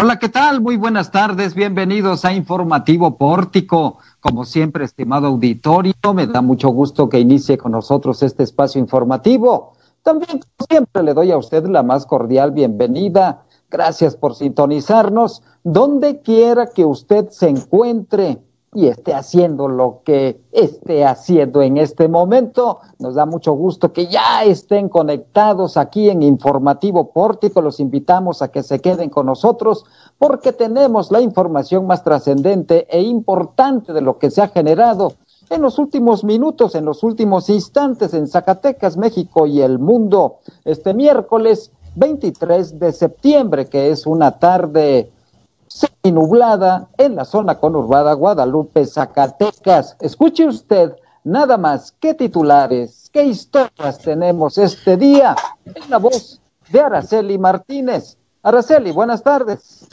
Hola, ¿qué tal? Muy buenas tardes, bienvenidos a Informativo Pórtico. Como siempre, estimado auditorio, me da mucho gusto que inicie con nosotros este espacio informativo. También, como siempre, le doy a usted la más cordial bienvenida. Gracias por sintonizarnos donde quiera que usted se encuentre y esté haciendo lo que esté haciendo en este momento. Nos da mucho gusto que ya estén conectados aquí en Informativo Pórtico. Los invitamos a que se queden con nosotros porque tenemos la información más trascendente e importante de lo que se ha generado en los últimos minutos, en los últimos instantes en Zacatecas, México y el mundo. Este miércoles 23 de septiembre, que es una tarde nublada en la zona conurbada Guadalupe, Zacatecas. Escuche usted nada más qué titulares, qué historias tenemos este día en la voz de Araceli Martínez. Araceli, buenas tardes.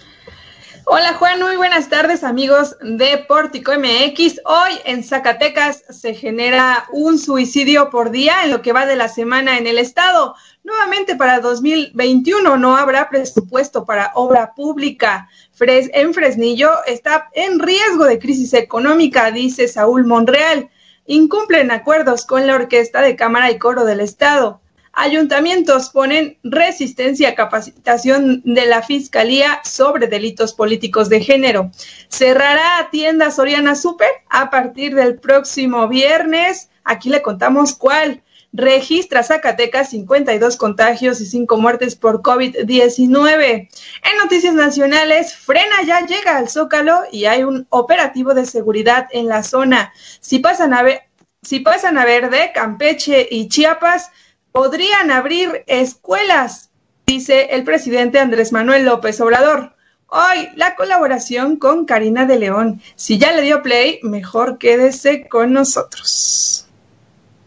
Hola Juan, muy buenas tardes amigos de Pórtico MX. Hoy en Zacatecas se genera un suicidio por día en lo que va de la semana en el estado. Nuevamente para 2021 no habrá presupuesto para obra pública. en Fresnillo está en riesgo de crisis económica, dice Saúl Monreal. Incumplen acuerdos con la Orquesta de Cámara y Coro del Estado. Ayuntamientos ponen resistencia a capacitación de la Fiscalía sobre delitos políticos de género. Cerrará tienda Soriana Super a partir del próximo viernes. Aquí le contamos cuál. Registra Zacatecas 52 contagios y 5 muertes por COVID-19. En noticias nacionales, Frena ya llega al Zócalo y hay un operativo de seguridad en la zona. Si pasan a, ver, si pasan a Verde, Campeche y Chiapas, podrían abrir escuelas, dice el presidente Andrés Manuel López Obrador. Hoy la colaboración con Karina de León. Si ya le dio play, mejor quédese con nosotros.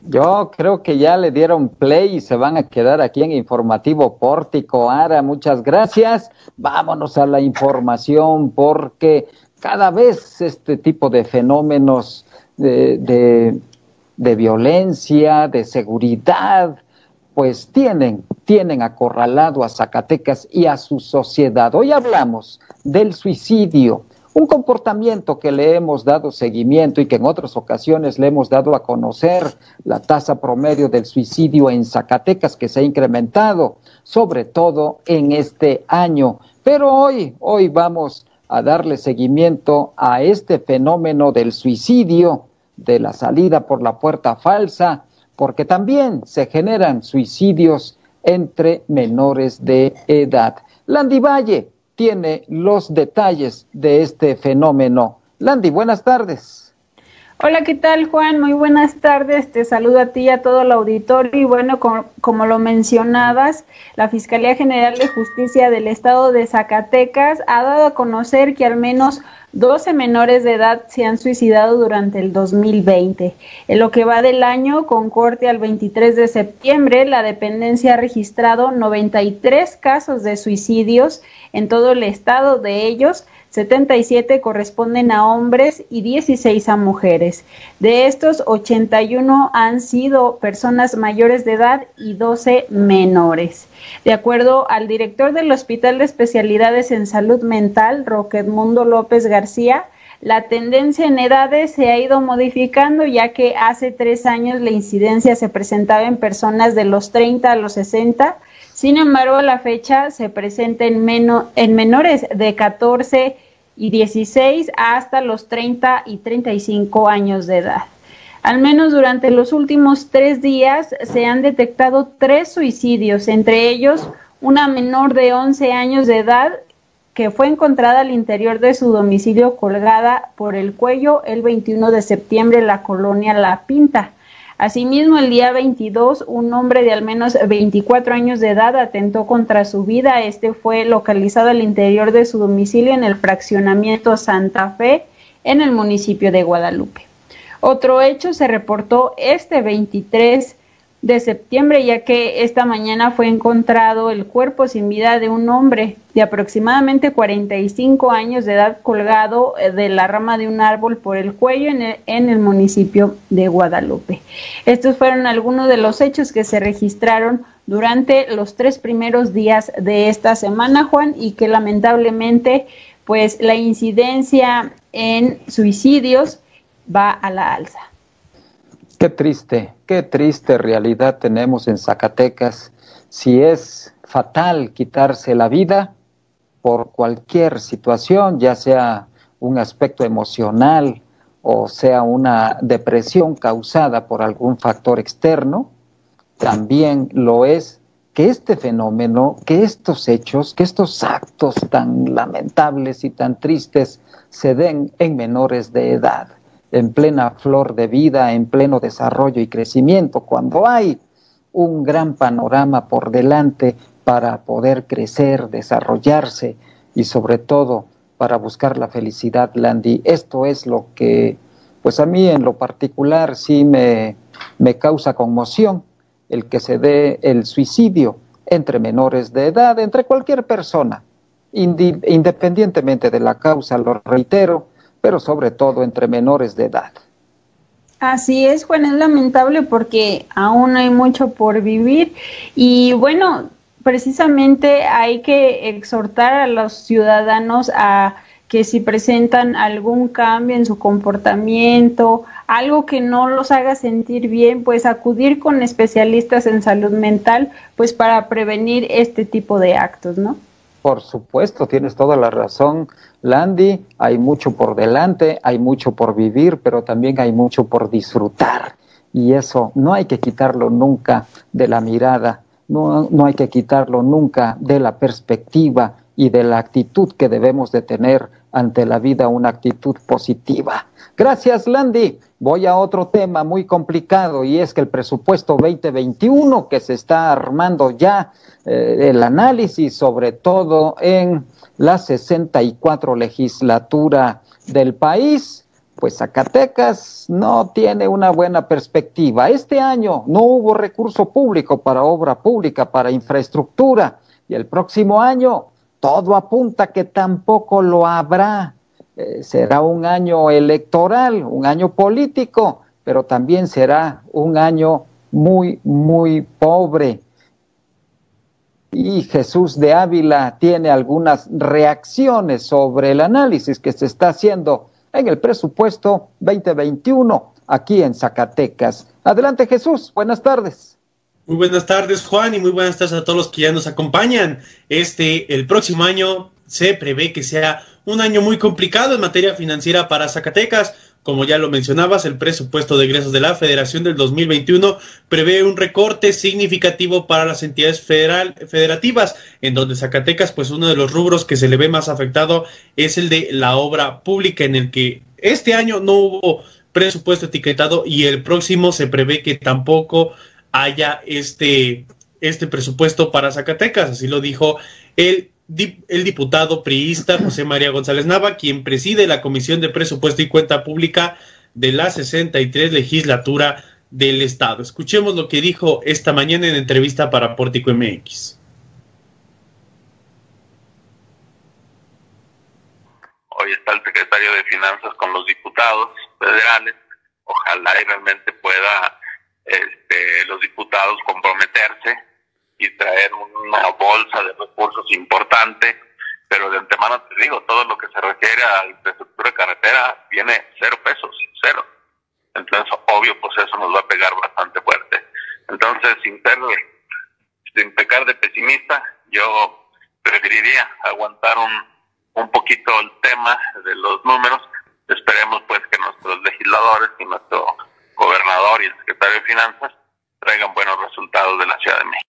Yo creo que ya le dieron play y se van a quedar aquí en Informativo Pórtico. Ara, muchas gracias. Vámonos a la información porque cada vez este tipo de fenómenos de, de, de violencia, de seguridad, pues tienen, tienen acorralado a Zacatecas y a su sociedad. Hoy hablamos del suicidio, un comportamiento que le hemos dado seguimiento y que en otras ocasiones le hemos dado a conocer la tasa promedio del suicidio en Zacatecas que se ha incrementado, sobre todo en este año. Pero hoy, hoy vamos a darle seguimiento a este fenómeno del suicidio, de la salida por la puerta falsa, porque también se generan suicidios entre menores de edad. Landy Valle tiene los detalles de este fenómeno. Landy, buenas tardes. Hola, ¿qué tal Juan? Muy buenas tardes. Te saludo a ti y a todo el auditorio. Y bueno, como, como, lo mencionabas, la Fiscalía General de Justicia del Estado de Zacatecas ha dado a conocer que al menos 12 menores de edad se han suicidado durante el 2020. En lo que va del año, con corte al 23 de septiembre, la dependencia ha registrado 93 casos de suicidios en todo el estado. De ellos, 77 corresponden a hombres y 16 a mujeres. De estos, 81 han sido personas mayores de edad y 12 menores. De acuerdo al director del Hospital de Especialidades en Salud Mental, Roque Edmundo López García, la tendencia en edades se ha ido modificando ya que hace tres años la incidencia se presentaba en personas de los 30 a los 60, sin embargo la fecha se presenta en, en menores de 14 y 16 hasta los 30 y 35 años de edad. Al menos durante los últimos tres días se han detectado tres suicidios, entre ellos una menor de 11 años de edad que fue encontrada al interior de su domicilio colgada por el cuello el 21 de septiembre en la colonia La Pinta. Asimismo, el día 22, un hombre de al menos 24 años de edad atentó contra su vida. Este fue localizado al interior de su domicilio en el fraccionamiento Santa Fe, en el municipio de Guadalupe. Otro hecho se reportó este 23 de septiembre, ya que esta mañana fue encontrado el cuerpo sin vida de un hombre de aproximadamente 45 años de edad colgado eh, de la rama de un árbol por el cuello en el, en el municipio de Guadalupe. Estos fueron algunos de los hechos que se registraron durante los tres primeros días de esta semana, Juan, y que lamentablemente pues la incidencia en suicidios va a la alza. Qué triste, qué triste realidad tenemos en Zacatecas. Si es fatal quitarse la vida por cualquier situación, ya sea un aspecto emocional o sea una depresión causada por algún factor externo, también lo es que este fenómeno, que estos hechos, que estos actos tan lamentables y tan tristes se den en menores de edad, en plena flor de vida, en pleno desarrollo y crecimiento, cuando hay un gran panorama por delante para poder crecer, desarrollarse y sobre todo para buscar la felicidad, Landy. Esto es lo que, pues a mí en lo particular sí me, me causa conmoción, el que se dé el suicidio entre menores de edad, entre cualquier persona, independientemente de la causa, lo reitero, pero sobre todo entre menores de edad. Así es, Juan, es lamentable porque aún hay mucho por vivir y bueno, precisamente hay que exhortar a los ciudadanos a que si presentan algún cambio en su comportamiento, algo que no los haga sentir bien, pues acudir con especialistas en salud mental, pues para prevenir este tipo de actos, ¿no? Por supuesto, tienes toda la razón, Landy. Hay mucho por delante, hay mucho por vivir, pero también hay mucho por disfrutar. Y eso no hay que quitarlo nunca de la mirada no, no hay que quitarlo nunca de la perspectiva y de la actitud que debemos de tener ante la vida, una actitud positiva. Gracias, Landy. Voy a otro tema muy complicado y es que el presupuesto 2021 que se está armando ya, eh, el análisis sobre todo en la 64 legislatura del país, pues Zacatecas no tiene una buena perspectiva. Este año no hubo recurso público para obra pública, para infraestructura, y el próximo año todo apunta que tampoco lo habrá. Eh, será un año electoral, un año político, pero también será un año muy, muy pobre. Y Jesús de Ávila tiene algunas reacciones sobre el análisis que se está haciendo en el presupuesto 2021 aquí en Zacatecas. Adelante Jesús, buenas tardes. Muy buenas tardes Juan y muy buenas tardes a todos los que ya nos acompañan. Este, el próximo año se prevé que sea un año muy complicado en materia financiera para Zacatecas. Como ya lo mencionabas, el presupuesto de egresos de la Federación del 2021 prevé un recorte significativo para las entidades federal, federativas, en donde Zacatecas, pues uno de los rubros que se le ve más afectado es el de la obra pública, en el que este año no hubo presupuesto etiquetado y el próximo se prevé que tampoco haya este, este presupuesto para Zacatecas, así lo dijo el el diputado priista José María González Nava, quien preside la Comisión de Presupuesto y Cuenta Pública de la 63 legislatura del Estado. Escuchemos lo que dijo esta mañana en entrevista para Pórtico MX. Hoy está el secretario de Finanzas con los diputados federales. Ojalá y realmente pueda este, los diputados comprometerse y traer una bolsa de recursos importante, pero de antemano te digo, todo lo que se refiere a infraestructura carretera viene cero pesos, cero. Entonces, obvio, pues eso nos va a pegar bastante fuerte. Entonces, sin ser, sin pecar de pesimista, yo preferiría aguantar un, un poquito el tema de los números. Esperemos pues que nuestros legisladores y nuestro gobernador y el secretario de Finanzas traigan buenos resultados de la Ciudad de México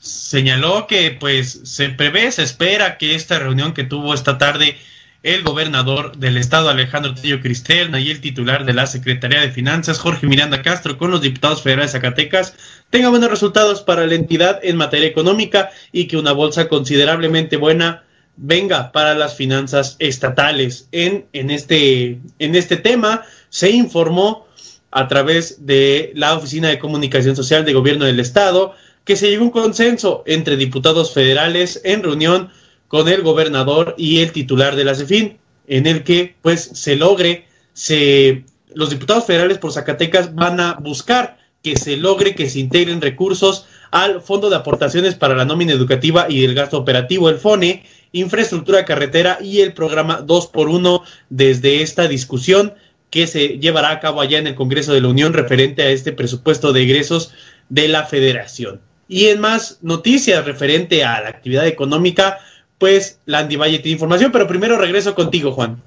señaló que pues se prevé, se espera que esta reunión que tuvo esta tarde el gobernador del estado Alejandro Tillo Cristerna y el titular de la Secretaría de Finanzas Jorge Miranda Castro con los diputados federales de Zacatecas tenga buenos resultados para la entidad en materia económica y que una bolsa considerablemente buena venga para las finanzas estatales. En, en, este, en este tema se informó a través de la Oficina de Comunicación Social de Gobierno del Estado que se llegó a un consenso entre diputados federales en reunión con el gobernador y el titular de la CEFIN, en el que pues se logre, se, los diputados federales por Zacatecas van a buscar que se logre que se integren recursos al Fondo de Aportaciones para la Nómina Educativa y el Gasto Operativo, el FONE, Infraestructura Carretera y el programa 2x1 desde esta discusión que se llevará a cabo allá en el Congreso de la Unión referente a este presupuesto de egresos de la Federación. Y en más noticias referente a la actividad económica, pues Landy Valle tiene información, pero primero regreso contigo, Juan.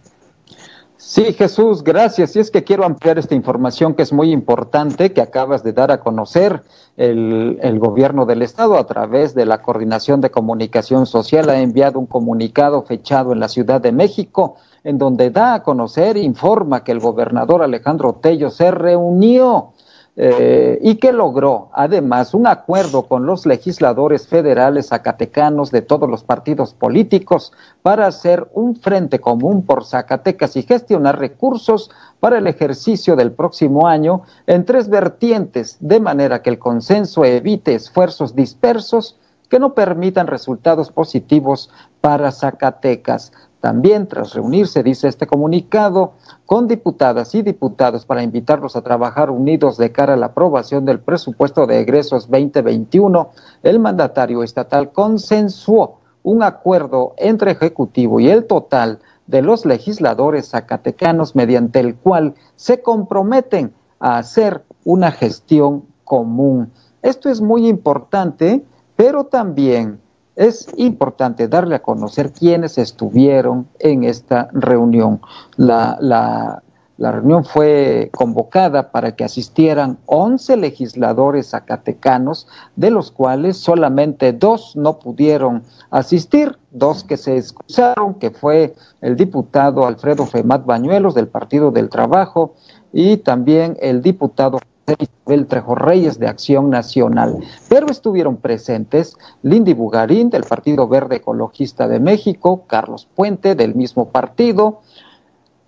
Sí, Jesús, gracias. Y es que quiero ampliar esta información que es muy importante, que acabas de dar a conocer el, el, gobierno del estado a través de la Coordinación de Comunicación Social. Ha enviado un comunicado fechado en la Ciudad de México, en donde da a conocer, informa que el gobernador Alejandro Tello se reunió eh, y que logró además un acuerdo con los legisladores federales zacatecanos de todos los partidos políticos para hacer un frente común por Zacatecas y gestionar recursos para el ejercicio del próximo año en tres vertientes, de manera que el consenso evite esfuerzos dispersos que no permitan resultados positivos para Zacatecas. También, tras reunirse, dice este comunicado, con diputadas y diputados para invitarlos a trabajar unidos de cara a la aprobación del presupuesto de egresos 2021, el mandatario estatal consensuó un acuerdo entre Ejecutivo y el total de los legisladores zacatecanos mediante el cual se comprometen a hacer una gestión común. Esto es muy importante, pero también es importante darle a conocer quiénes estuvieron en esta reunión. La, la, la, reunión fue convocada para que asistieran 11 legisladores zacatecanos, de los cuales solamente dos no pudieron asistir, dos que se excusaron, que fue el diputado Alfredo Femat Bañuelos del Partido del Trabajo y también el diputado Isabel Trejo Reyes de Acción Nacional, pero estuvieron presentes Lindy Bugarín del Partido Verde Ecologista de México, Carlos Puente del mismo partido,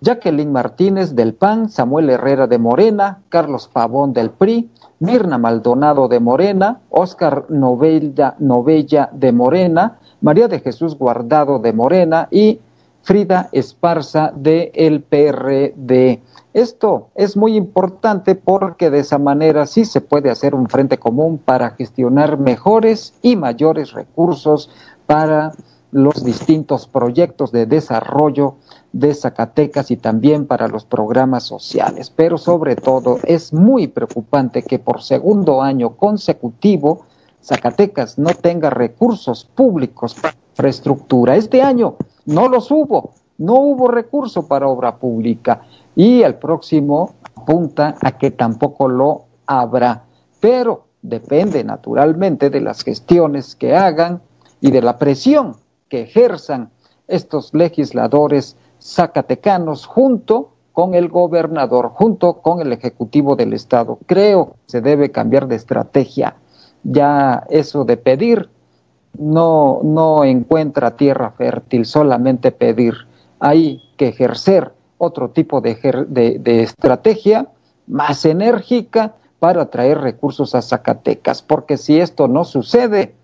Jacqueline Martínez del PAN, Samuel Herrera de Morena, Carlos Pavón del PRI, Mirna Maldonado de Morena, Óscar Novella, Novella de Morena, María de Jesús Guardado de Morena y Frida Esparza de el PRD. Esto es muy importante porque de esa manera sí se puede hacer un frente común para gestionar mejores y mayores recursos para los distintos proyectos de desarrollo de Zacatecas y también para los programas sociales. Pero sobre todo es muy preocupante que por segundo año consecutivo Zacatecas no tenga recursos públicos para infraestructura. Este año no los hubo, no hubo recurso para obra pública y el próximo apunta a que tampoco lo habrá, pero depende naturalmente de las gestiones que hagan y de la presión que ejerzan estos legisladores zacatecanos junto con el gobernador, junto con el Ejecutivo del Estado. Creo que se debe cambiar de estrategia. Ya eso de pedir no, no encuentra tierra fértil, solamente pedir. Hay que ejercer otro tipo de, de, estrategia más enérgica para atraer recursos a Zacatecas, porque si esto no sucede,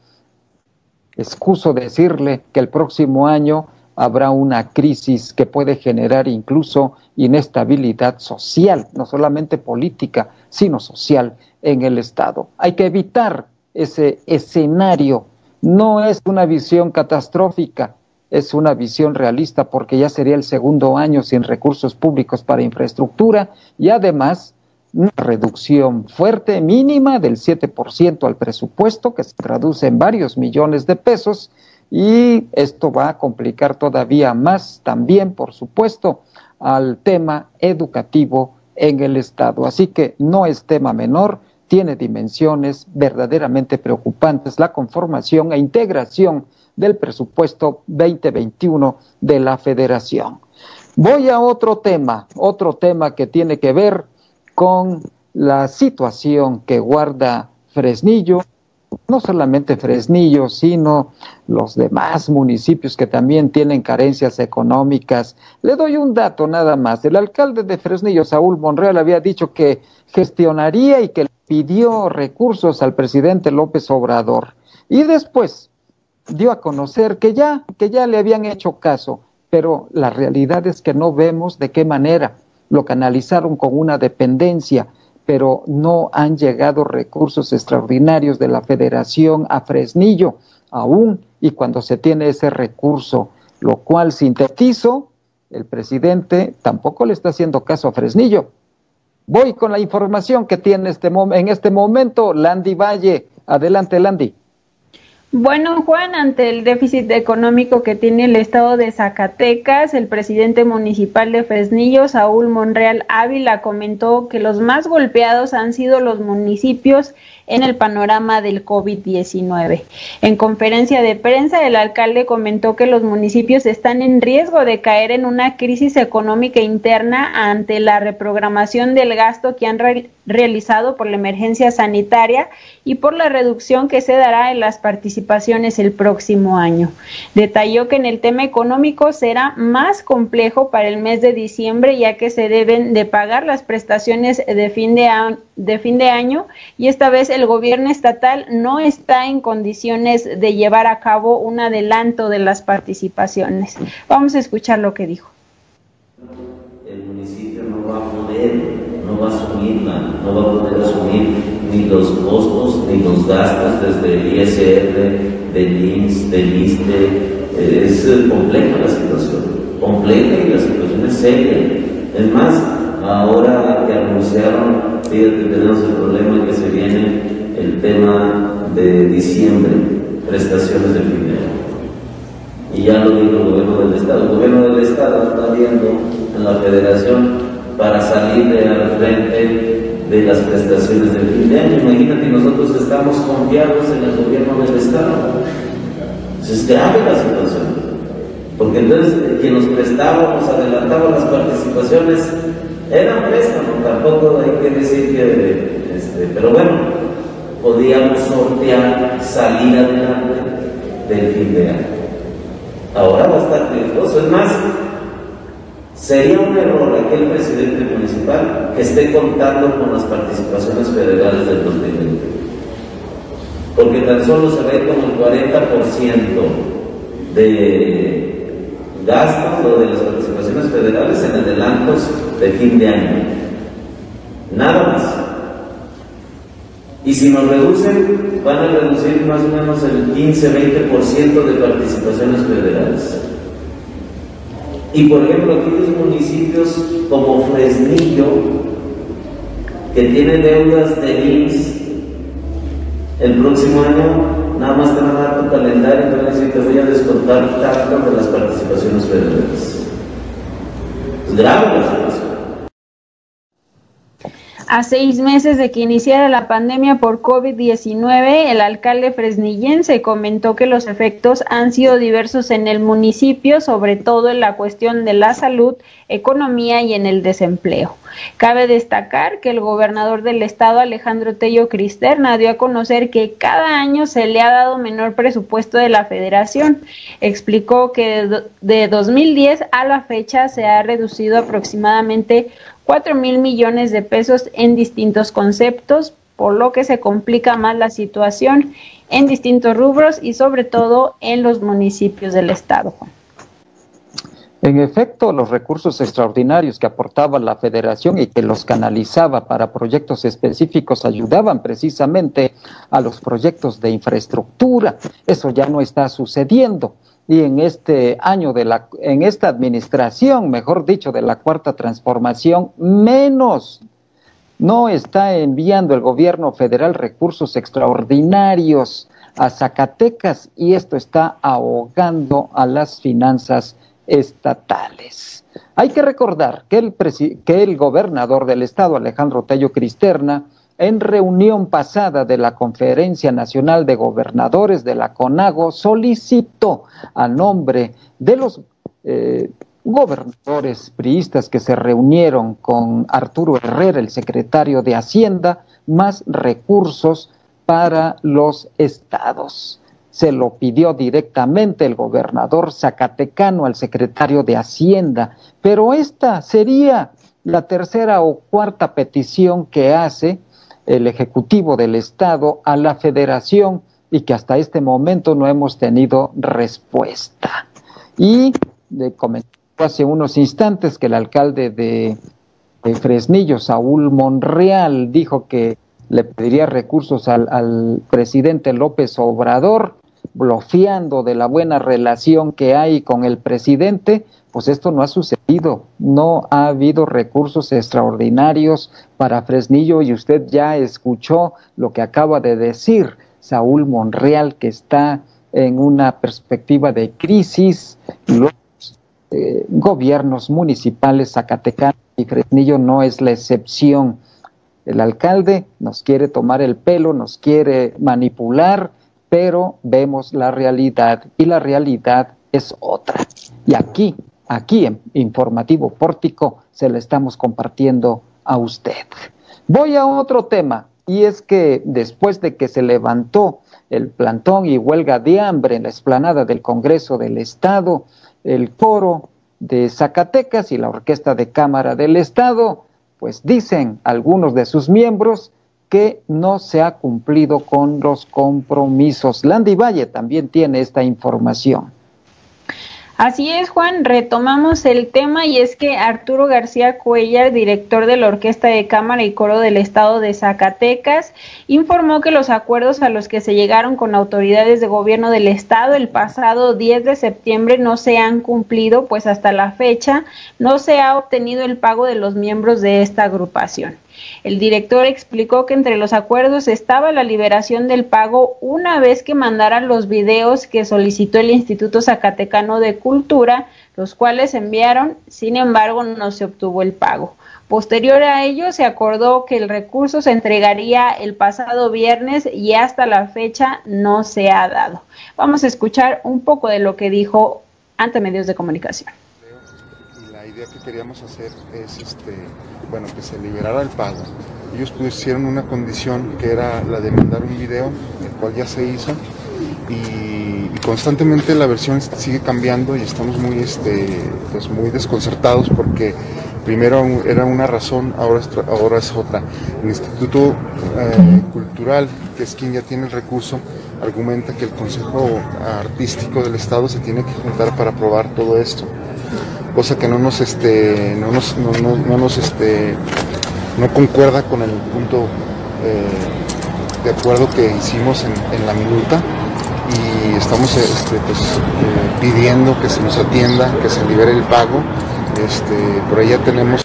excuso decirle que el próximo año habrá una crisis que puede generar incluso inestabilidad social, no solamente política, sino social en el Estado. Hay que evitar ese escenario. No es una visión catastrófica, es una visión realista porque ya sería el segundo año sin recursos públicos para infraestructura y además una reducción fuerte, mínima del 7% al presupuesto, que se traduce en varios millones de pesos, y esto va a complicar todavía más también, por supuesto, al tema educativo en el Estado. Así que no es tema menor, tiene dimensiones verdaderamente preocupantes la conformación e integración del presupuesto 2021 de la federación. Voy a otro tema, otro tema que tiene que ver con la situación que guarda Fresnillo, no solamente Fresnillo, sino los demás municipios que también tienen carencias económicas. Le doy un dato nada más. El alcalde de Fresnillo, Saúl Monreal, había dicho que gestionaría y que pidió recursos al presidente López Obrador. Y después, dio a conocer que ya, que ya le habían hecho caso, pero la realidad es que no vemos de qué manera lo canalizaron con una dependencia pero no han llegado recursos extraordinarios de la federación a Fresnillo aún y cuando se tiene ese recurso, lo cual sintetizo, el presidente tampoco le está haciendo caso a Fresnillo. Voy con la información que tiene este en este momento Landy Valle. Adelante, Landy. Bueno, Juan, ante el déficit económico que tiene el estado de Zacatecas, el presidente municipal de Fresnillo, Saúl Monreal Ávila, comentó que los más golpeados han sido los municipios en el panorama del COVID-19. En conferencia de prensa, el alcalde comentó que los municipios están en riesgo de caer en una crisis económica interna ante la reprogramación del gasto que han realizado por la emergencia sanitaria y por la reducción que se dará en las participaciones el próximo año. Detalló que en el tema económico será más complejo para el mes de diciembre ya que se deben de pagar las prestaciones de fin de, de, fin de año y esta vez el gobierno estatal no está en condiciones de llevar a cabo un adelanto de las participaciones. Vamos a escuchar lo que dijo. El municipio no va a poder, no va a asumirla, no va a poder asumir ni los costos ni los gastos desde el ISR, del INS, del ISTE. Es compleja la situación, compleja y la situación es seria. Es más, ahora que anunciaron, fíjate, tenemos el problema que se viene el tema de diciembre, prestaciones de fin Y ya lo dijo el gobierno del Estado. El gobierno del Estado está viendo en la federación para salir de al frente de las prestaciones de fin de año. Imagínate, nosotros estamos confiados en el gobierno del Estado. Es grave la situación. Porque entonces quien nos prestábamos, adelantaba las participaciones, eran préstamos, tampoco hay que decir que, este, pero bueno, podíamos sortear salir adelante del fin de año. Ahora va a estar riesgoso. Es más, sería un error aquel presidente municipal que esté contando con las participaciones federales del 2020. Porque tan solo se ve como el 40% de gastos o de las participaciones federales en adelantos de fin de año. Nada más. Y si nos reducen, van a reducir más o menos el 15-20% de participaciones federales. Y por ejemplo, aquellos municipios como Fresnillo, que tienen deudas de INS, el próximo año nada más te van a dar tu calendario y te van a decir te voy a descontar tanto de las participaciones federales. Es grave la situación. A seis meses de que iniciara la pandemia por COVID-19, el alcalde fresnillense comentó que los efectos han sido diversos en el municipio, sobre todo en la cuestión de la salud, economía y en el desempleo. Cabe destacar que el gobernador del estado, Alejandro Tello Cristerna, dio a conocer que cada año se le ha dado menor presupuesto de la federación. Explicó que de 2010 a la fecha se ha reducido aproximadamente 4 mil millones de pesos en distintos conceptos, por lo que se complica más la situación en distintos rubros y sobre todo en los municipios del estado. En efecto, los recursos extraordinarios que aportaba la federación y que los canalizaba para proyectos específicos ayudaban precisamente a los proyectos de infraestructura. Eso ya no está sucediendo y en este año de la, en esta administración, mejor dicho, de la cuarta transformación, menos. No está enviando el gobierno federal recursos extraordinarios a Zacatecas y esto está ahogando a las finanzas estatales. Hay que recordar que el, que el gobernador del estado, Alejandro Tello Cristerna, en reunión pasada de la Conferencia Nacional de Gobernadores de la CONAGO, solicitó a nombre de los eh, gobernadores priistas que se reunieron con Arturo Herrera, el secretario de Hacienda, más recursos para los estados. Se lo pidió directamente el gobernador zacatecano al secretario de Hacienda, pero esta sería la tercera o cuarta petición que hace el Ejecutivo del Estado a la Federación y que hasta este momento no hemos tenido respuesta. Y de comentó hace unos instantes que el alcalde de de Fresnillo, Saúl Monreal, dijo que le pediría recursos al, al presidente López Obrador, bloqueando de la buena relación que hay con el presidente, pues esto no ha sucedido, no ha habido recursos extraordinarios para Fresnillo y usted ya escuchó lo que acaba de decir Saúl Monreal, que está en una perspectiva de crisis, los eh, gobiernos municipales zacatecanos y Fresnillo no es la excepción. El alcalde nos quiere tomar el pelo, nos quiere manipular, pero vemos la realidad y la realidad es otra. Y aquí aquí en Informativo Pórtico se lo estamos compartiendo a usted. Voy a otro tema y es que después de que se levantó el plantón y huelga de hambre en la explanada del Congreso del Estado, el coro de Zacatecas y la Orquesta de Cámara del Estado, pues dicen algunos de sus miembros que no se ha cumplido con los compromisos. Landy Valle también tiene esta información. Así es, Juan, retomamos el tema y es que Arturo García Cuellar, director de la Orquesta de Cámara y Coro del Estado de Zacatecas, informó que los acuerdos a los que se llegaron con autoridades de gobierno del Estado el pasado 10 de septiembre no se han cumplido, pues hasta la fecha no se ha obtenido el pago de los miembros de esta agrupación. El director explicó que entre los acuerdos estaba la liberación del pago una vez que mandaran los videos que solicitó el Instituto Zacatecano de Cultura, los cuales enviaron, sin embargo no se obtuvo el pago. Posterior a ello, se acordó que el recurso se entregaría el pasado viernes y hasta la fecha no se ha dado. Vamos a escuchar un poco de lo que dijo ante medios de comunicación. La idea que queríamos hacer es este, bueno, que se liberara el pago. Ellos pusieron una condición que era la de mandar un video, el cual ya se hizo, y, constantemente la versión sigue cambiando y estamos muy, este, pues muy desconcertados porque primero era una razón, ahora es, otra. El Instituto eh, Cultural, que es quien ya tiene el recurso, argumenta que el Consejo Artístico del Estado se tiene que juntar para aprobar todo esto cosa que no nos este no nos, no, no, nos este no concuerda con el punto eh, de acuerdo que hicimos en, la minuta y estamos este, pues, eh, pidiendo que se nos atienda, que se libere el pago. Este, por ahí ya tenemos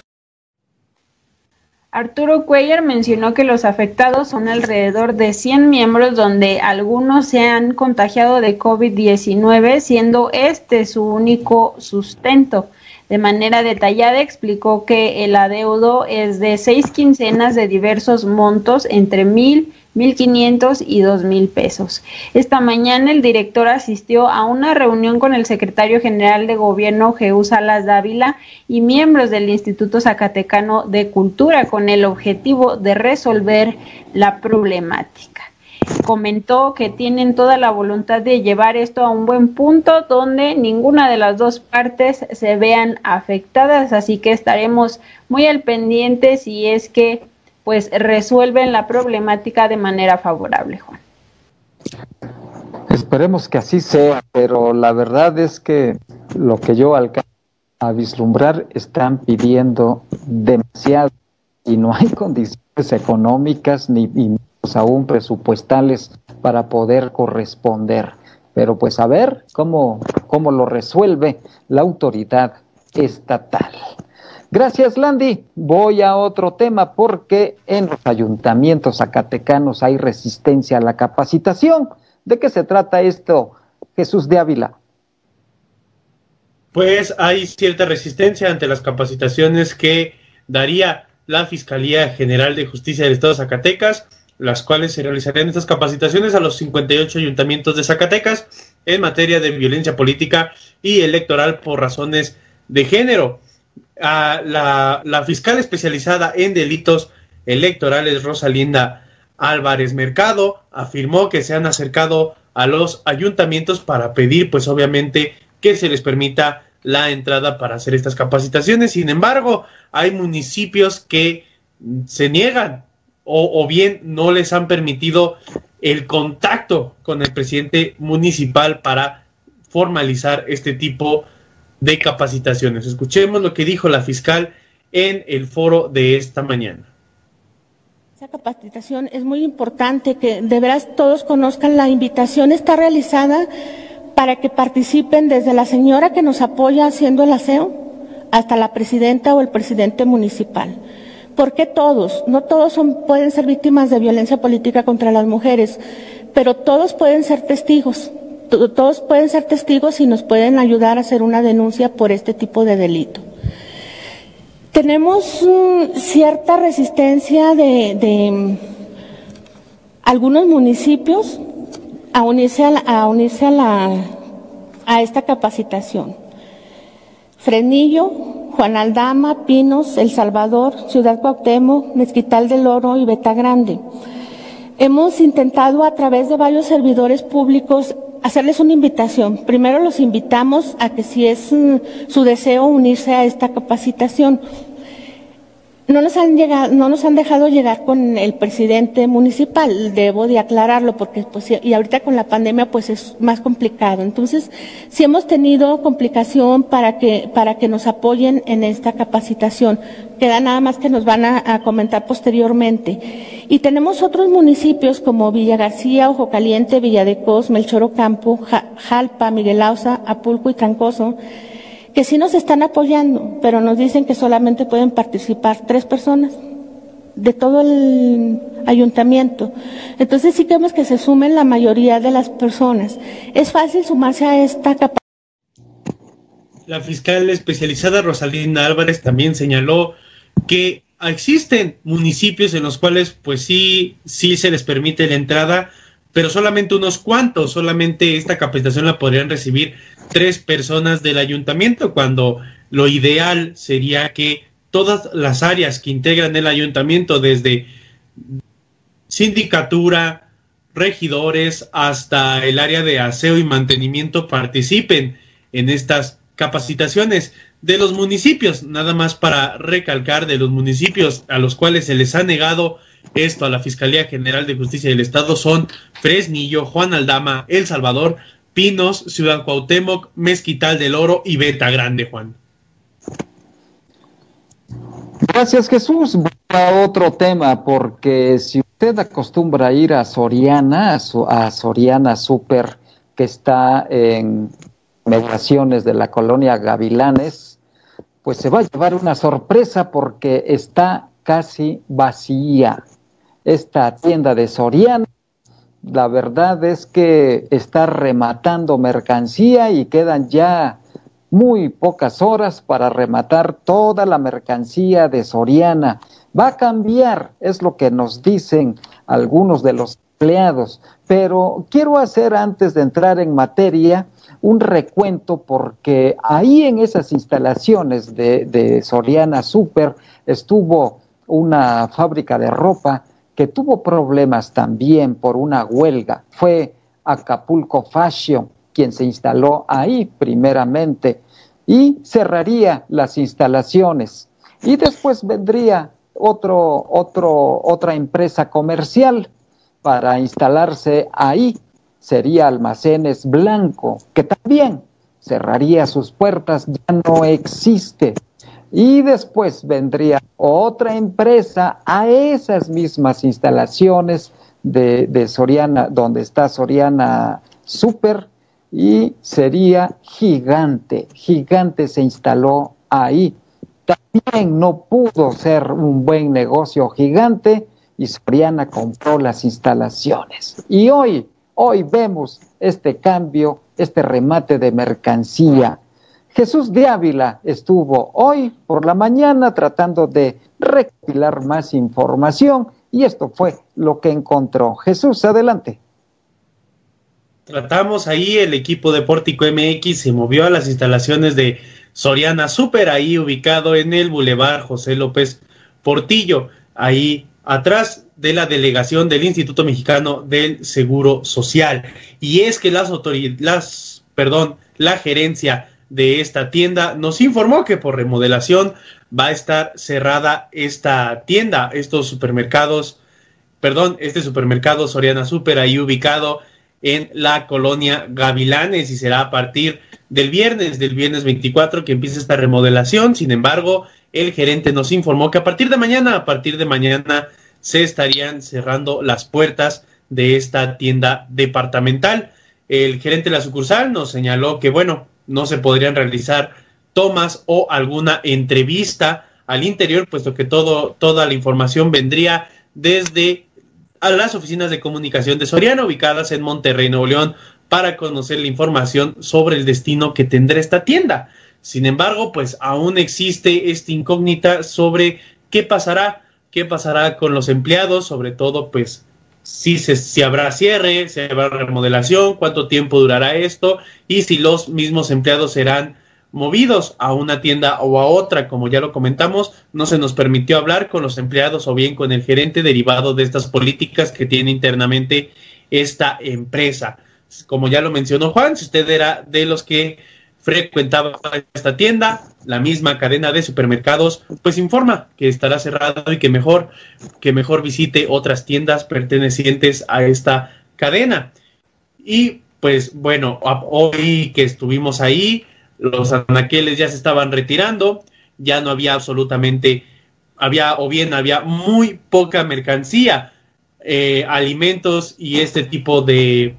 Arturo Cuellar mencionó que los afectados son alrededor de 100 miembros donde algunos se han contagiado de COVID-19, siendo este su único sustento. De manera detallada explicó que el adeudo es de seis quincenas de diversos montos entre mil, mil quinientos y dos mil pesos. Esta mañana el director asistió a una reunión con el secretario general de gobierno Jeú Salas Dávila y miembros del Instituto Zacatecano de Cultura con el objetivo de resolver la problemática comentó que tienen toda la voluntad de llevar esto a un buen punto donde ninguna de las dos partes se vean afectadas, así que estaremos muy al pendiente si es que pues resuelven la problemática de manera favorable, Juan. Esperemos que así sea, pero la verdad es que lo que yo alcanzo a vislumbrar están pidiendo demasiado y no hay condiciones económicas ni, aún presupuestales para poder corresponder. Pero pues a ver cómo, cómo lo resuelve la autoridad estatal. Gracias, Landy. Voy a otro tema porque en los ayuntamientos zacatecanos hay resistencia a la capacitación. ¿De qué se trata esto, Jesús de Ávila? Pues hay cierta resistencia ante las capacitaciones que daría la Fiscalía General de Justicia del Estado de Zacatecas las cuales se realizarían estas capacitaciones a los 58 ayuntamientos de Zacatecas en materia de violencia política y electoral por razones de género. la, la fiscal especializada en delitos electorales, Rosalinda Álvarez Mercado, afirmó que se han acercado a los ayuntamientos para pedir, pues obviamente, que se les permita la entrada para hacer estas capacitaciones. Sin embargo, hay municipios que se niegan o, bien no les han permitido el contacto con el presidente municipal para formalizar este tipo de capacitaciones. Escuchemos lo que dijo la fiscal en el foro de esta mañana. Esa capacitación es muy importante, que de veras todos conozcan. La invitación está realizada para que participen desde la señora que nos apoya haciendo el aseo hasta la presidenta o el presidente municipal. ¿Por qué todos? No todos pueden ser víctimas de violencia política contra las mujeres, pero todos pueden ser testigos. Todos pueden ser testigos y nos pueden ayudar a hacer una denuncia por este tipo de delito. Tenemos mm, cierta resistencia de, algunos municipios a unirse a, a esta capacitación. Frenillo, Juan Aldama, Pinos, El Salvador, Ciudad Cuauhtémoc, Mezquital del Oro y Beta Grande. Hemos intentado a través de varios servidores públicos hacerles una invitación. Primero los invitamos a que si es mm, su deseo unirse a esta capacitación, no nos han llegado, no nos han dejado llegar con el presidente municipal, debo de aclararlo porque pues y ahorita con la pandemia pues es más complicado. Entonces, sí hemos tenido complicación para que para que nos apoyen en esta capacitación. Queda nada más que nos van a, comentar posteriormente. Y tenemos otros municipios como Villa García, Ojo Caliente, Villa de Cos, Melchoro Campo, Jalpa, Miguel Ausa, Apulco y Trancoso que sí nos están apoyando, pero nos dicen que solamente pueden participar tres personas de todo el ayuntamiento. Entonces sí queremos que se sumen la mayoría de las personas. Es fácil sumarse a esta capacidad. La fiscal especializada Rosalinda Álvarez también señaló que existen municipios en los cuales pues sí, sí se les permite la entrada, pero solamente unos cuantos, solamente esta capacitación la podrían recibir tres personas del ayuntamiento, cuando lo ideal sería que todas las áreas que integran el ayuntamiento, desde sindicatura, regidores, hasta el área de aseo y mantenimiento, participen en estas capacitaciones de los municipios, nada más para recalcar de los municipios a los cuales se les ha negado esto a la Fiscalía General de Justicia del Estado son Fresnillo, Juan Aldama, El Salvador, Pinos, Ciudad Cuauhtémoc, Mezquital del Oro y Beta Grande, Juan. Gracias Jesús. A otro tema, porque si usted acostumbra a ir a Soriana, a, Soriana Super, que está en mediaciones de la colonia Gavilanes, pues se va a llevar una sorpresa porque está casi vacía. Esta tienda de Soriana la verdad es que está rematando mercancía y quedan ya muy pocas horas para rematar toda la mercancía de Soriana. Va a cambiar, es lo que nos dicen algunos de los empleados, pero quiero hacer antes de entrar en materia un recuento porque ahí en esas instalaciones de, de Soriana Super estuvo una fábrica de ropa que tuvo problemas también por una huelga fue Acapulco Fashion, quien se instaló ahí primeramente y cerraría las instalaciones. Y después vendría otro, otro, otra empresa comercial para instalarse ahí. Sería Almacenes Blanco, que también cerraría sus puertas, ya no existe. Y después vendría otra empresa a esas mismas instalaciones de, Soriana, donde está Soriana Super, y sería gigante. Gigante se instaló ahí. También no pudo ser un buen negocio gigante y Soriana compró las instalaciones. Y hoy, hoy vemos este cambio, este remate de mercancía Jesús de Ávila estuvo hoy por la mañana tratando de recopilar más información y esto fue lo que encontró. Jesús, adelante. Tratamos ahí, el equipo de Pórtico MX se movió a las instalaciones de Soriana Super, ahí ubicado en el Boulevard José López Portillo, ahí atrás de la delegación del Instituto Mexicano del Seguro Social. Y es que las autoridades, perdón, la gerencia de esta tienda nos informó que por remodelación va a estar cerrada esta tienda, estos supermercados, perdón, este supermercado Soriana Super ahí ubicado en la colonia Gavilanes y será a partir del viernes, del viernes 24 que empieza esta remodelación. Sin embargo, el gerente nos informó que a partir de mañana, a partir de mañana se estarían cerrando las puertas de esta tienda departamental. El gerente de la sucursal nos señaló que, bueno, no se podrían realizar tomas o alguna entrevista al interior, puesto que todo, toda la información vendría desde a las oficinas de comunicación de Soriano, ubicadas en Monterrey, Nuevo León, para conocer la información sobre el destino que tendrá esta tienda. Sin embargo, pues aún existe esta incógnita sobre qué pasará, qué pasará con los empleados, sobre todo, pues si, se, si habrá cierre, si habrá remodelación, cuánto tiempo durará esto y si los mismos empleados serán movidos a una tienda o a otra, como ya lo comentamos, no se nos permitió hablar con los empleados o bien con el gerente derivado de estas políticas que tiene internamente esta empresa. Como ya lo mencionó Juan, si usted era de los que frecuentaba esta tienda, la misma cadena de supermercados, pues informa que estará cerrado y que mejor, que mejor visite otras tiendas pertenecientes a esta cadena. Y pues bueno, hoy que estuvimos ahí, los anaqueles ya se estaban retirando, ya no había absolutamente, había o bien había muy poca mercancía, eh, alimentos y este tipo de,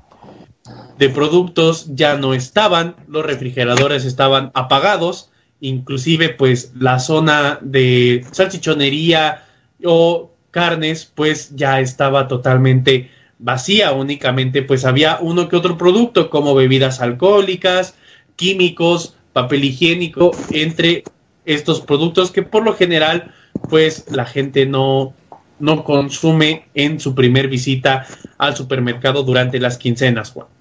de productos ya no estaban, los refrigeradores estaban apagados, inclusive pues la zona de salchichonería o carnes pues ya estaba totalmente vacía, únicamente pues había uno que otro producto como bebidas alcohólicas, químicos, papel higiénico, entre estos productos que por lo general pues la gente no, no consume en su primer visita al supermercado durante las quincenas, Juan.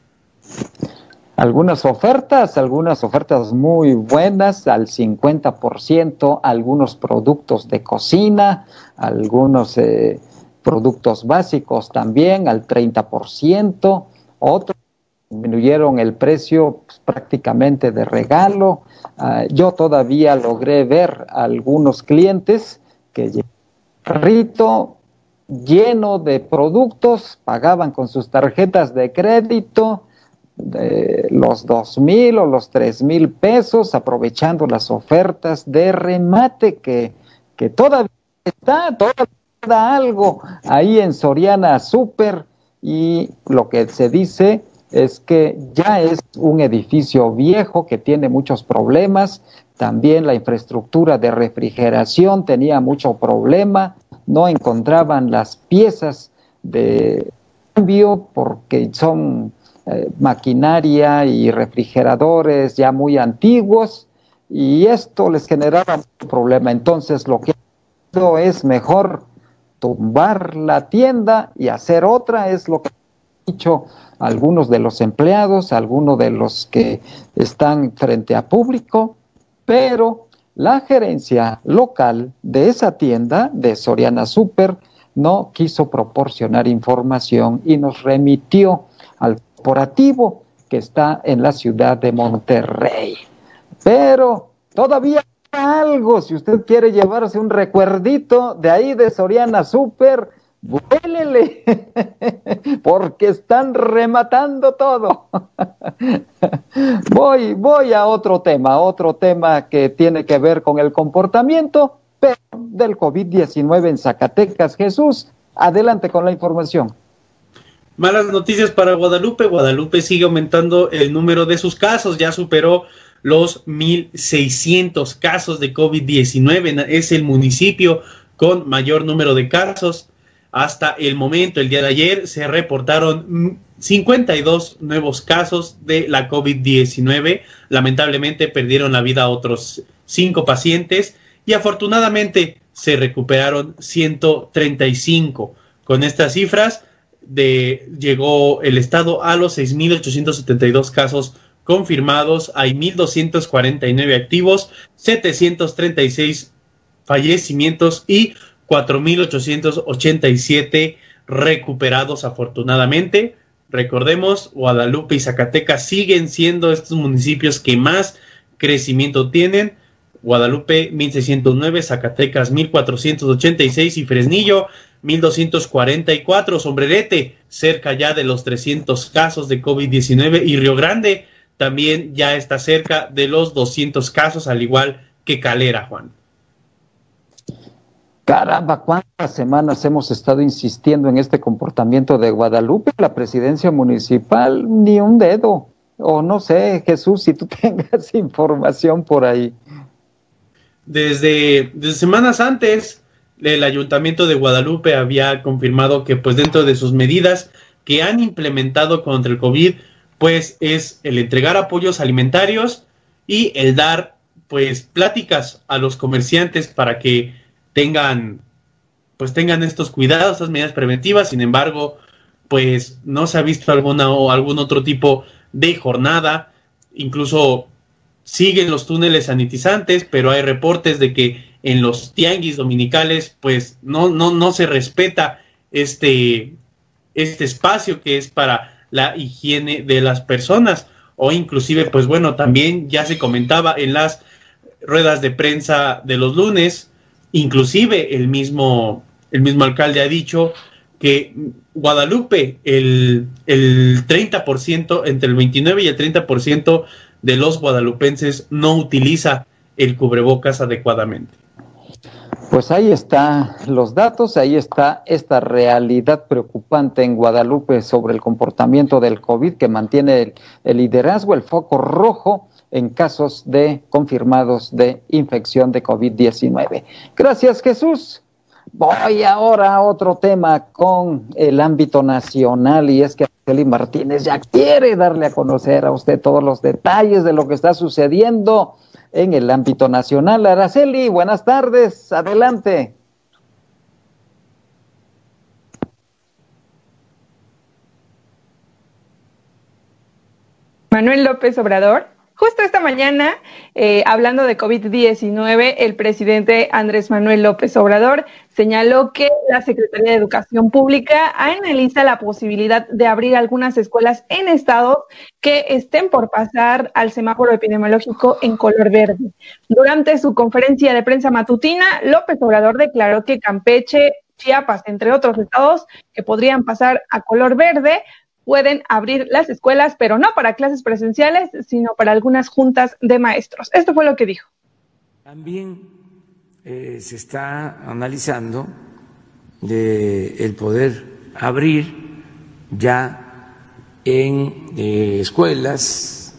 Algunas ofertas, algunas ofertas muy buenas, al 50%, algunos productos de cocina, algunos eh, productos básicos también al 30%, otros disminuyeron el precio pues, prácticamente de regalo. Ah, yo todavía logré ver algunos clientes que carrito lleno de productos, pagaban con sus tarjetas de crédito de los dos mil o los tres mil pesos, aprovechando las ofertas de remate que, que todavía está, todavía da algo ahí en Soriana Super. Y lo que se dice es que ya es un edificio viejo que tiene muchos problemas, también la infraestructura de refrigeración tenía mucho problema, no encontraban las piezas de cambio porque son eh, maquinaria y refrigeradores ya muy antiguos y esto les generaba un problema. Entonces lo que es mejor tumbar la tienda y hacer otra, es lo que han dicho algunos de los empleados, algunos de los que están frente a público, pero la gerencia local de esa tienda, de Soriana Super, no quiso proporcionar información y nos remitió corporativo que está en la ciudad de Monterrey. Pero todavía algo, si usted quiere llevarse un recuerdito de ahí de Soriana Super, vuélele, porque están rematando todo. voy, voy a otro tema, otro tema que tiene que ver con el comportamiento pero del COVID-19 en Zacatecas. Jesús, adelante con la información. Malas noticias para Guadalupe. Guadalupe sigue aumentando el número de sus casos, ya superó los 1.600 casos de COVID-19. Es el municipio con mayor número de casos. Hasta el momento, el día de ayer, se reportaron 52 nuevos casos de la COVID-19. Lamentablemente perdieron la vida otros cinco pacientes y afortunadamente se recuperaron 135. Con estas cifras de, llegó el estado a los 6.872 casos confirmados, hay 1.249 activos, 736 fallecimientos y 4.887 recuperados afortunadamente. Recordemos, Guadalupe y Zacatecas siguen siendo estos municipios que más crecimiento tienen. Guadalupe 1609, Zacatecas 1486 y Fresnillo 1244, Sombrerete cerca ya de los 300 casos de COVID-19 y Río Grande también ya está cerca de los 200 casos, al igual que Calera, Juan. Caramba, ¿cuántas semanas hemos estado insistiendo en este comportamiento de Guadalupe? La presidencia municipal, ni un dedo. O no sé, Jesús, si tú tengas información por ahí. Desde, desde semanas antes, el ayuntamiento de Guadalupe había confirmado que pues dentro de sus medidas que han implementado contra el COVID, pues es el entregar apoyos alimentarios y el dar pues pláticas a los comerciantes para que tengan, pues tengan estos cuidados, estas medidas preventivas. Sin embargo, pues no se ha visto alguna o algún otro tipo de jornada. Incluso siguen los túneles sanitizantes, pero hay reportes de que en los tianguis dominicales, pues no, no, no se respeta este, este espacio que es para la higiene de las personas. O inclusive, pues bueno, también ya se comentaba en las ruedas de prensa de los lunes, Inclusive el mismo, el mismo alcalde ha dicho que Guadalupe, el, el 30%, entre el 29 y el 30% de los guadalupenses no utiliza el cubrebocas adecuadamente. Pues ahí están los datos, ahí está esta realidad preocupante en Guadalupe sobre el comportamiento del COVID que mantiene el, liderazgo, el foco rojo en casos de confirmados de infección de COVID-19. Gracias, Jesús. Voy ahora a otro tema con el ámbito nacional y es que Araceli Martínez ya quiere darle a conocer a usted todos los detalles de lo que está sucediendo en el ámbito nacional. Araceli, buenas tardes, adelante. Manuel López Obrador Justo esta mañana, eh, hablando de COVID-19, el presidente Andrés Manuel López Obrador señaló que la Secretaría de Educación Pública analiza la posibilidad de abrir algunas escuelas en estados que estén por pasar al semáforo epidemiológico en color verde. Durante su conferencia de prensa matutina, López Obrador declaró que Campeche, Chiapas, entre otros estados que podrían pasar a color verde, pueden abrir las escuelas, pero no para clases presenciales, sino para algunas juntas de maestros. Esto fue lo que dijo. También eh, se está analizando de el poder abrir ya en eh, escuelas,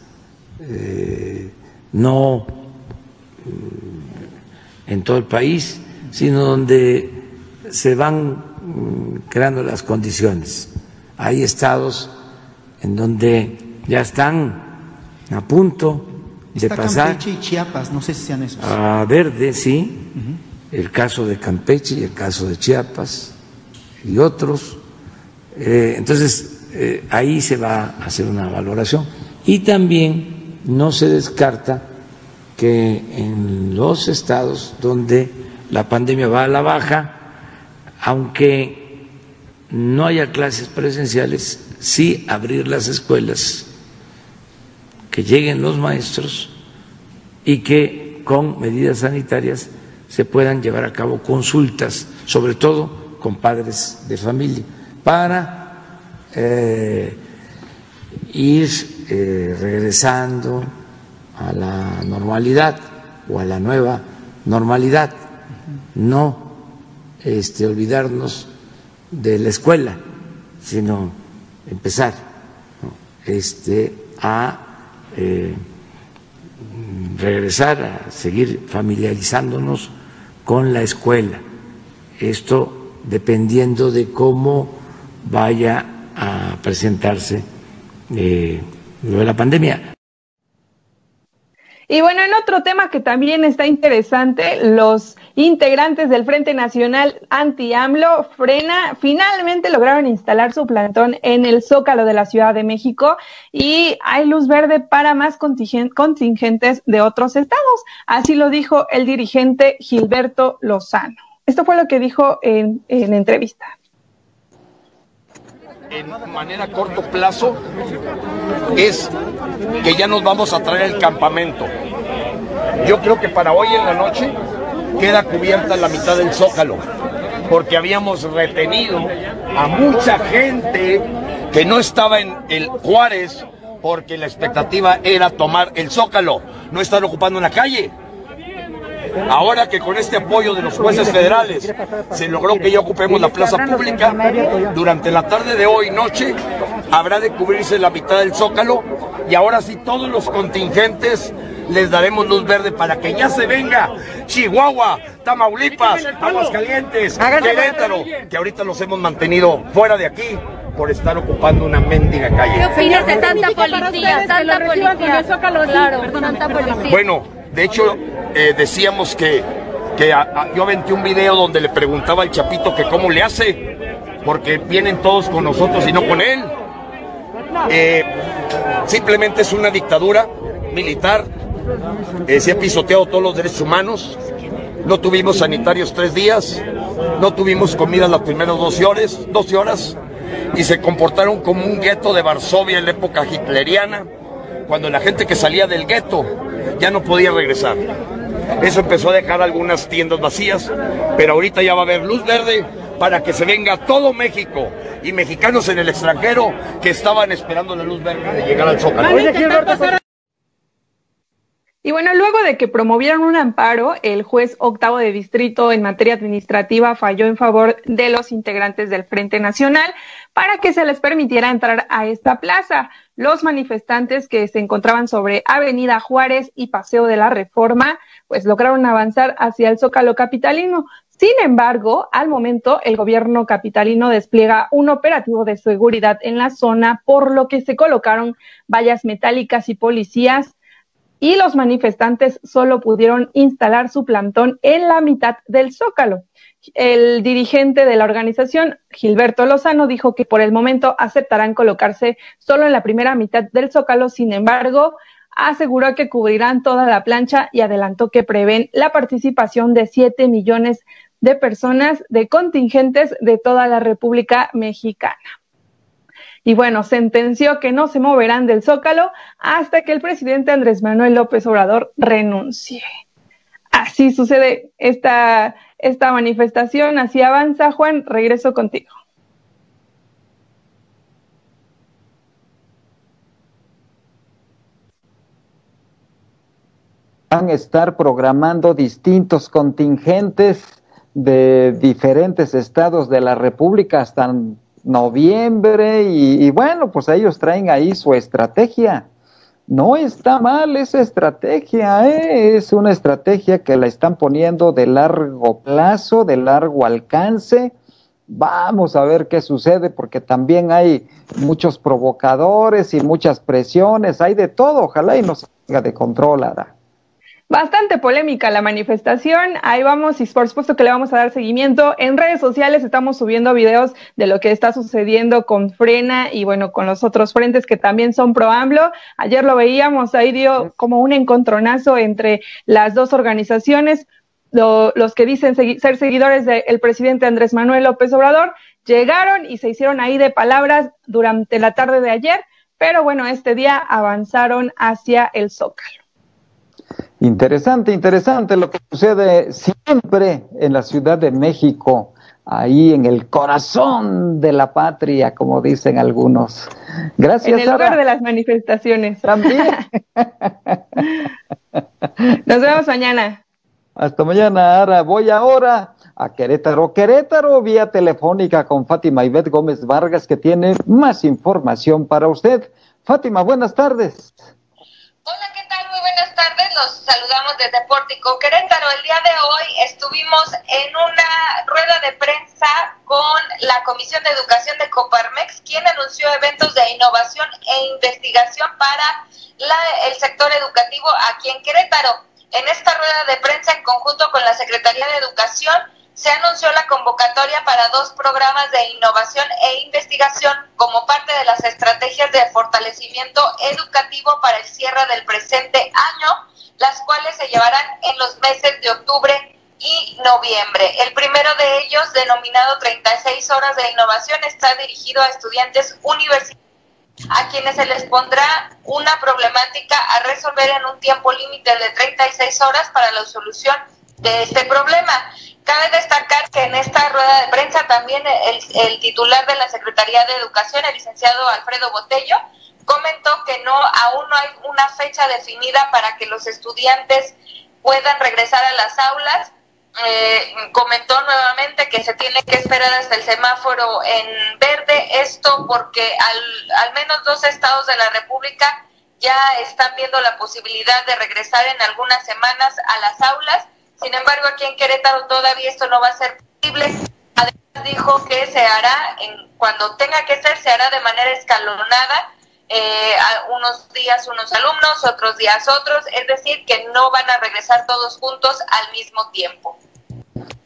eh, no en todo el país, sino donde se van mm, creando las condiciones hay estados en donde ya están a punto de pasar. Campeche y Chiapas, no sé si sean esos. A verde, sí. El caso de Campeche y el caso de Chiapas y otros. Eh, entonces, eh, ahí se va a hacer una valoración. Y también no se descarta que en los estados donde la pandemia va a la baja, aunque no haya clases presenciales, sí abrir las escuelas, que lleguen los maestros y que con medidas sanitarias se puedan llevar a cabo consultas, sobre todo con padres de familia, para eh, ir eh, regresando a la normalidad o a la nueva normalidad, no este, olvidarnos de la escuela, sino empezar este, a eh, regresar a seguir familiarizándonos con la escuela. Esto dependiendo de cómo vaya a presentarse eh, lo de la pandemia. Y bueno, en otro tema que también está interesante, los integrantes del Frente Nacional Anti-AMLO frena, finalmente lograron instalar su plantón en el Zócalo de la Ciudad de México y hay luz verde para más contingentes de otros estados. Así lo dijo el dirigente Gilberto Lozano. Esto fue lo que dijo en, en entrevista en manera corto plazo es que ya nos vamos a traer el campamento. Yo creo que para hoy en la noche queda cubierta la mitad del zócalo, porque habíamos retenido a mucha gente que no estaba en el Juárez, porque la expectativa era tomar el zócalo, no estar ocupando una calle. Ahora que con este apoyo de los jueces federales se logró que ya ocupemos la plaza pública, durante la tarde de hoy noche habrá de cubrirse la mitad del zócalo y ahora sí todos los contingentes les daremos luz verde para que ya se venga Chihuahua, Tamaulipas, Aguascalientes, Querétaro, que ahorita los hemos mantenido fuera de aquí por estar ocupando una mendiga calle. ¿Qué opinas de tanta policía? Tanta policía. Claro, tanta policía. Bueno, de hecho, eh, decíamos que, que yo aventé un video donde le preguntaba al Chapito que cómo le hace, porque vienen todos con nosotros y no con él. Eh, simplemente es una dictadura militar, eh, se ha pisoteado todos los derechos humanos, no tuvimos sanitarios tres días, no tuvimos comida las primeras 12 horas, 12 horas. Y se comportaron como un gueto de Varsovia en la época hitleriana, cuando la gente que salía del gueto ya no podía regresar. Eso empezó a dejar algunas tiendas vacías, pero ahorita ya va a haber luz verde para que se venga todo México y mexicanos en el extranjero que estaban esperando la luz verde de llegar al Zócalo. Y bueno, luego de que promovieron un amparo, el juez octavo de distrito en materia administrativa falló en favor de los integrantes del Frente Nacional para que se les permitiera entrar a esta plaza. Los manifestantes que se encontraban sobre Avenida Juárez y Paseo de la Reforma, pues lograron avanzar hacia el Zócalo capitalino. Sin embargo, al momento el gobierno capitalino despliega un operativo de seguridad en la zona, por lo que se colocaron vallas metálicas y policías y los manifestantes solo pudieron instalar su plantón en la mitad del zócalo. El dirigente de la organización, Gilberto Lozano, dijo que por el momento aceptarán colocarse solo en la primera mitad del zócalo, sin embargo, aseguró que cubrirán toda la plancha y adelantó que prevén la participación de siete millones de personas de contingentes de toda la República Mexicana. Y bueno, sentenció que no se moverán del Zócalo hasta que el presidente Andrés Manuel López Obrador renuncie. Así sucede esta, esta manifestación, así avanza. Juan, regreso contigo. van a estar programando distintos contingentes de diferentes estados de la República hasta noviembre y, bueno, pues ellos traen ahí su estrategia. No está mal esa estrategia, ¿eh? es una estrategia que la están poniendo de largo plazo, de largo alcance. Vamos a ver qué sucede porque también hay muchos provocadores y muchas presiones, hay de todo, ojalá y no salga de control, Ara. Bastante polémica la manifestación, ahí vamos y por supuesto que le vamos a dar seguimiento. En redes sociales estamos subiendo videos de lo que está sucediendo con Frena y bueno, con los otros frentes que también son pro AMLO. Ayer lo veíamos, ahí dio como un encontronazo entre las dos organizaciones. Lo, los que dicen segui ser seguidores del presidente Andrés Manuel López Obrador llegaron y se hicieron ahí de palabras durante la tarde de ayer, pero bueno, este día avanzaron hacia el Zócalo. Interesante, interesante lo que sucede siempre en la Ciudad de México, ahí en el corazón de la patria, como dicen algunos. Gracias. En el lugar de las manifestaciones. También. Nos vemos mañana. Hasta mañana, Ara. Voy ahora a Querétaro. Querétaro, vía telefónica con Fátima Ivette Gómez Vargas, que tiene más información para usted. Fátima, buenas tardes. Hola, ¿qué tal? Muy buenas tardes. Los saludamos desde Pórtico Querétaro. El día de hoy estuvimos en una rueda de prensa con la Comisión de Educación de Coparmex, quien anunció eventos de innovación e investigación para la, el sector educativo aquí en Querétaro. En esta rueda de prensa, en conjunto con la Secretaría de Educación, se anunció la convocatoria para dos programas de innovación e investigación como parte de las estrategias de fortalecimiento educativo para el cierre del presente año, las cuales se llevarán en los meses de octubre y noviembre. El primero de ellos, denominado 36 horas de innovación, está dirigido a estudiantes universitarios a quienes se les pondrá una problemática a resolver en un tiempo límite de 36 horas para la solución de este problema. Cabe destacar que en esta rueda de prensa también el, el, titular de la Secretaría de Educación, el licenciado Alfredo Botello, comentó que no aún no hay una fecha definida para que los estudiantes puedan regresar a las aulas. Eh, comentó nuevamente que se tiene que esperar hasta el semáforo en verde, esto porque al, al menos dos estados de la República ya están viendo la posibilidad de regresar en algunas semanas a las aulas. Sin embargo, aquí en Querétaro todavía esto no va a ser posible. Además dijo que se hará, en, cuando tenga que ser, se hará de manera escalonada. Eh, unos días unos alumnos, otros días otros, es decir, que no van a regresar todos juntos al mismo tiempo.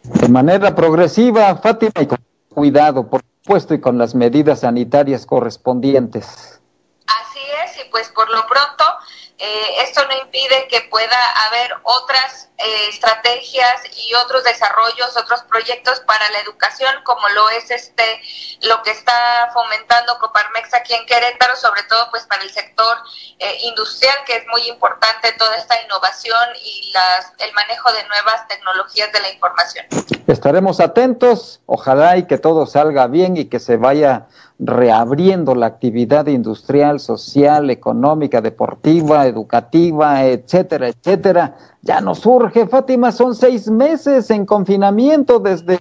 De manera progresiva, Fátima, y con cuidado, por supuesto, y con las medidas sanitarias correspondientes. Así es, y pues por lo pronto eh, esto no impide que pueda haber otras eh, estrategias y otros desarrollos, otros proyectos para la educación, como lo es este lo que está fomentando Coparmex aquí en Querétaro, sobre todo pues para el sector eh, industrial, que es muy importante toda esta innovación y las, el manejo de nuevas tecnologías de la información. Estaremos atentos, ojalá y que todo salga bien y que se vaya reabriendo la actividad industrial, social, económica, deportiva, educativa, etcétera, etcétera. Ya nos surge, Fátima, son seis meses en confinamiento desde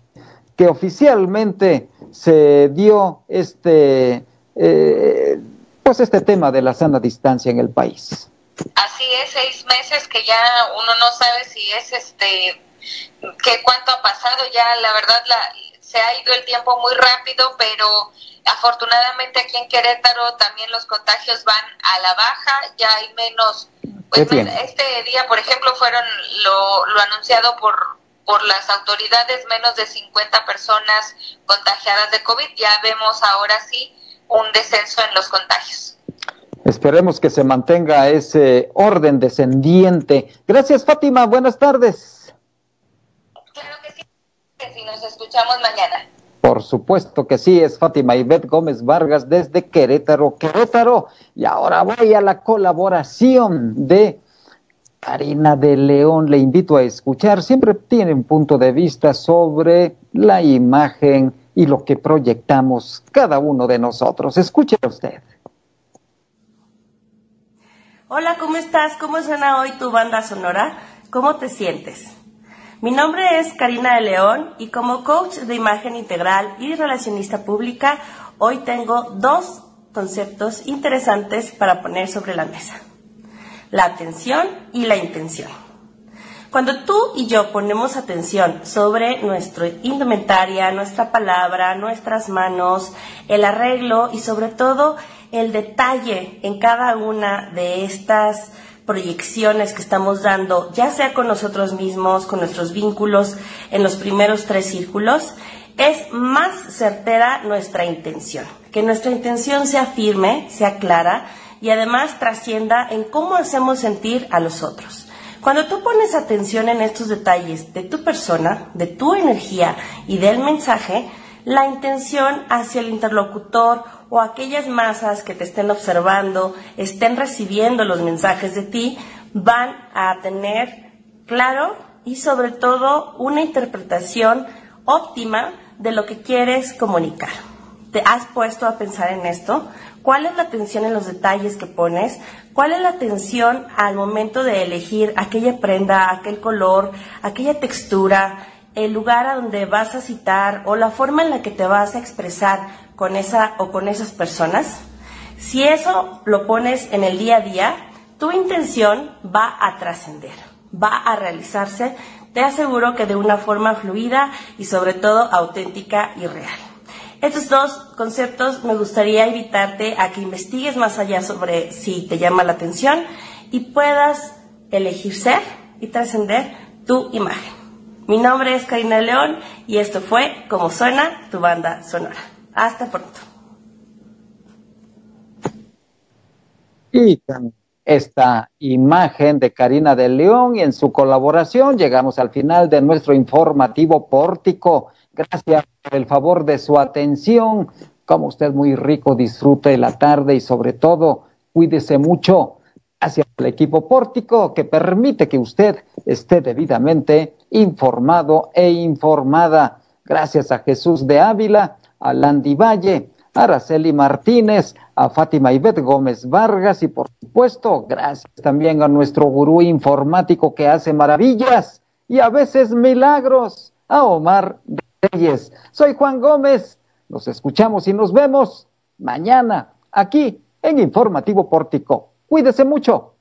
que oficialmente se dio este, eh, pues este tema de la sana distancia en el país. Así es, seis meses que ya uno no sabe si es este, que cuánto ha pasado, ya la verdad la, se ha ido el tiempo muy rápido, pero afortunadamente aquí en Querétaro también los contagios van a la baja, ya hay menos, pues este día por ejemplo fueron lo, lo anunciado por por las autoridades menos de 50 personas contagiadas de COVID, ya vemos ahora sí un descenso en los contagios. Esperemos que se mantenga ese orden descendiente. Gracias, Fátima. Buenas tardes. Que si nos escuchamos mañana. Por supuesto que sí, es Fátima Ivette Gómez Vargas desde Querétaro, Querétaro. Y ahora voy a la colaboración de Karina de León. Le invito a escuchar. Siempre tiene un punto de vista sobre la imagen y lo que proyectamos cada uno de nosotros. Escuche usted. Hola, ¿cómo estás? ¿Cómo suena hoy tu banda sonora? ¿Cómo te sientes? Mi nombre es Karina de León y como coach de imagen integral y relacionista pública, hoy tengo dos conceptos interesantes para poner sobre la mesa. La atención y la intención. Cuando tú y yo ponemos atención sobre nuestra indumentaria, nuestra palabra, nuestras manos, el arreglo y sobre todo el detalle en cada una de estas proyecciones que estamos dando, ya sea con nosotros mismos, con nuestros vínculos en los primeros tres círculos, es más certera nuestra intención. Que nuestra intención sea firme, sea clara y además trascienda en cómo hacemos sentir a los otros. Cuando tú pones atención en estos detalles de tu persona, de tu energía y del mensaje, la intención hacia el interlocutor o aquellas masas que te estén observando, estén recibiendo los mensajes de ti, van a tener claro y sobre todo una interpretación óptima de lo que quieres comunicar. ¿Te has puesto a pensar en esto? ¿Cuál es la atención en los detalles que pones? ¿Cuál es la atención al momento de elegir aquella prenda, aquel color, aquella textura, el lugar a donde vas a citar o la forma en la que te vas a expresar con esa o con esas personas, si eso lo pones en el día a día, tu intención va a trascender, va a realizarse, te aseguro que de una forma fluida y sobre todo auténtica y real. Estos dos conceptos me gustaría invitarte a que investigues más allá sobre si te llama la atención y puedas elegir ser y trascender tu imagen. Mi nombre es Karina León y esto fue Como suena tu banda sonora. Hasta pronto. Y con esta imagen de Karina de León y en su colaboración llegamos al final de nuestro informativo pórtico. Gracias por el favor de su atención. Como usted muy rico, disfrute la tarde y sobre todo cuídese mucho. Al equipo pórtico que permite que usted esté debidamente informado e informada. Gracias a Jesús de Ávila a Landy Valle, a Araceli Martínez, a Fátima Ivette Gómez Vargas y por supuesto, gracias también a nuestro gurú informático que hace maravillas y a veces milagros, a Omar Reyes. Soy Juan Gómez, nos escuchamos y nos vemos mañana aquí en Informativo Pórtico. Cuídese mucho.